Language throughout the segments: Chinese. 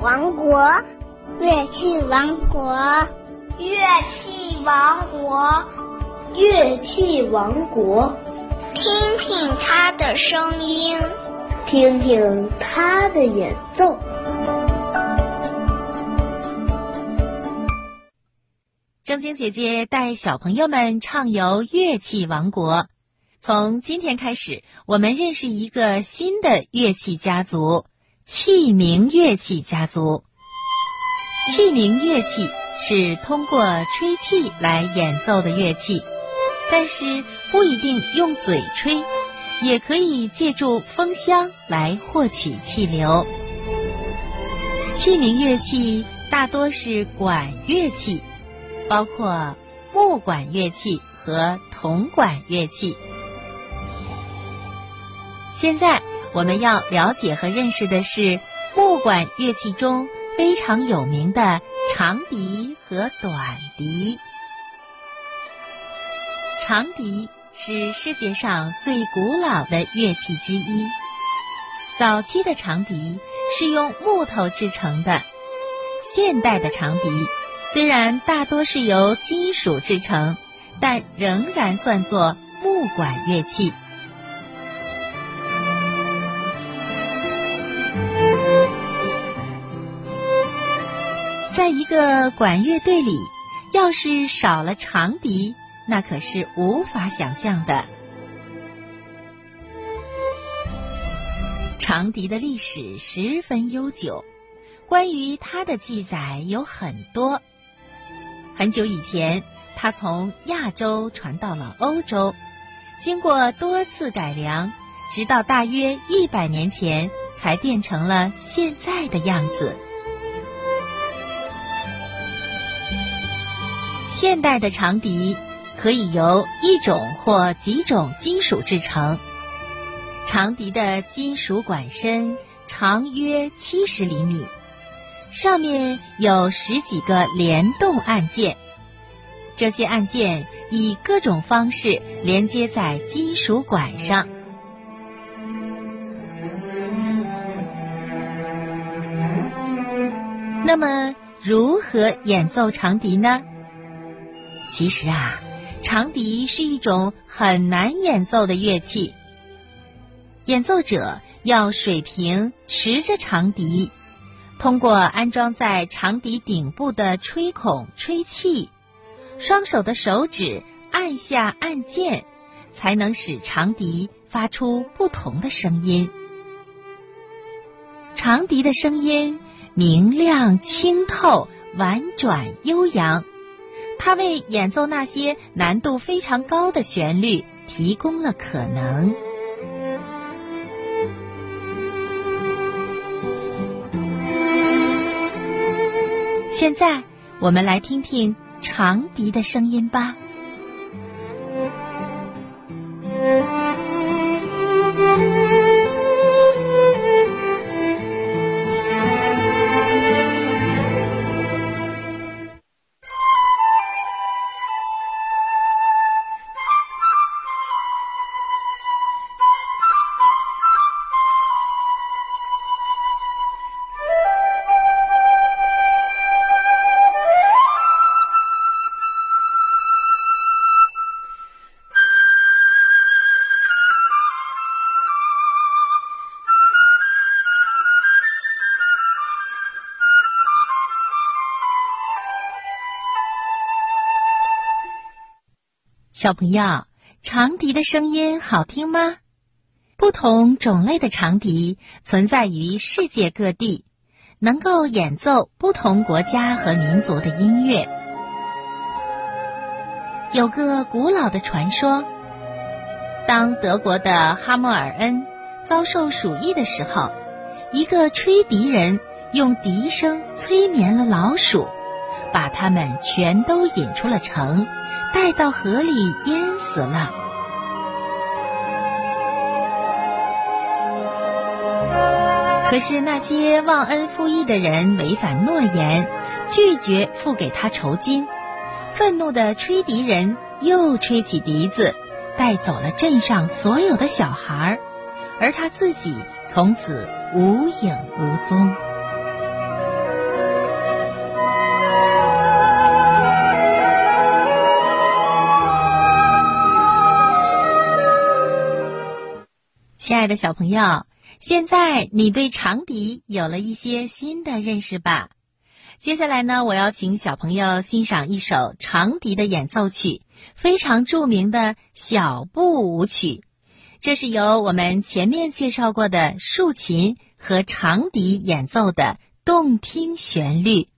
王国，乐器王国，乐器王国，乐器王国。听听他的声音，听听他的演奏。正晶姐姐带小朋友们畅游乐器王国。从今天开始，我们认识一个新的乐器家族——器名乐器家族。器名乐器是通过吹气来演奏的乐器，但是不一定用嘴吹，也可以借助风箱来获取气流。器名乐器大多是管乐器，包括木管乐器和铜管乐器。现在我们要了解和认识的是木管乐器中非常有名的长笛和短笛。长笛是世界上最古老的乐器之一。早期的长笛是用木头制成的，现代的长笛虽然大多是由金属制成，但仍然算作木管乐器。在一个管乐队里，要是少了长笛，那可是无法想象的。长笛的历史十分悠久，关于它的记载有很多。很久以前，它从亚洲传到了欧洲，经过多次改良，直到大约一百年前，才变成了现在的样子。现代的长笛可以由一种或几种金属制成。长笛的金属管身长约七十厘米，上面有十几个联动按键，这些按键以各种方式连接在金属管上。那么，如何演奏长笛呢？其实啊，长笛是一种很难演奏的乐器。演奏者要水平持着长笛，通过安装在长笛顶部的吹孔吹气，双手的手指按下按键，才能使长笛发出不同的声音。长笛的声音明亮清透、婉转悠扬。它为演奏那些难度非常高的旋律提供了可能。现在，我们来听听长笛的声音吧。小朋友，长笛的声音好听吗？不同种类的长笛存在于世界各地，能够演奏不同国家和民族的音乐。有个古老的传说：当德国的哈默尔恩遭受鼠疫的时候，一个吹笛人用笛声催眠了老鼠，把它们全都引出了城。带到河里淹死了。可是那些忘恩负义的人违反诺言，拒绝付给他酬金。愤怒的吹笛人又吹起笛子，带走了镇上所有的小孩儿，而他自己从此无影无踪。亲爱的小朋友，现在你对长笛有了一些新的认识吧？接下来呢，我要请小朋友欣赏一首长笛的演奏曲，非常著名的小步舞曲。这是由我们前面介绍过的竖琴和长笛演奏的动听旋律。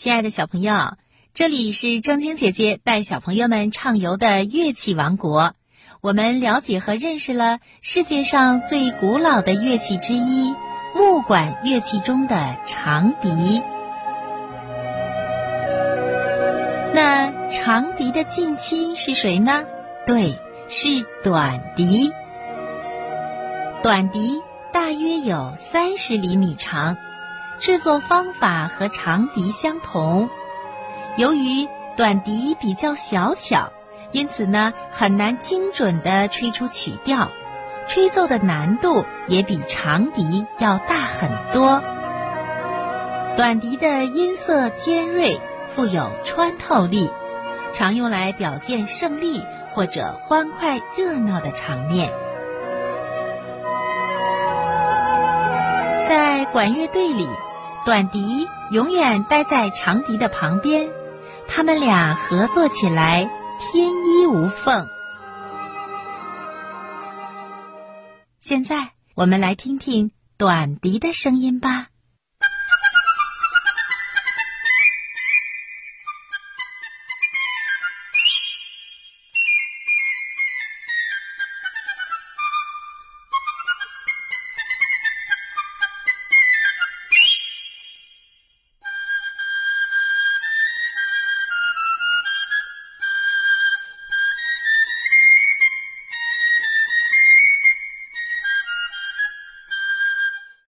亲爱的小朋友，这里是正晶姐姐带小朋友们畅游的乐器王国。我们了解和认识了世界上最古老的乐器之一——木管乐器中的长笛。那长笛的近亲是谁呢？对，是短笛。短笛大约有三十厘米长。制作方法和长笛相同，由于短笛比较小巧，因此呢很难精准地吹出曲调，吹奏的难度也比长笛要大很多。短笛的音色尖锐，富有穿透力，常用来表现胜利或者欢快热闹的场面。在管乐队里，短笛永远待在长笛的旁边，他们俩合作起来天衣无缝。现在，我们来听听短笛的声音吧。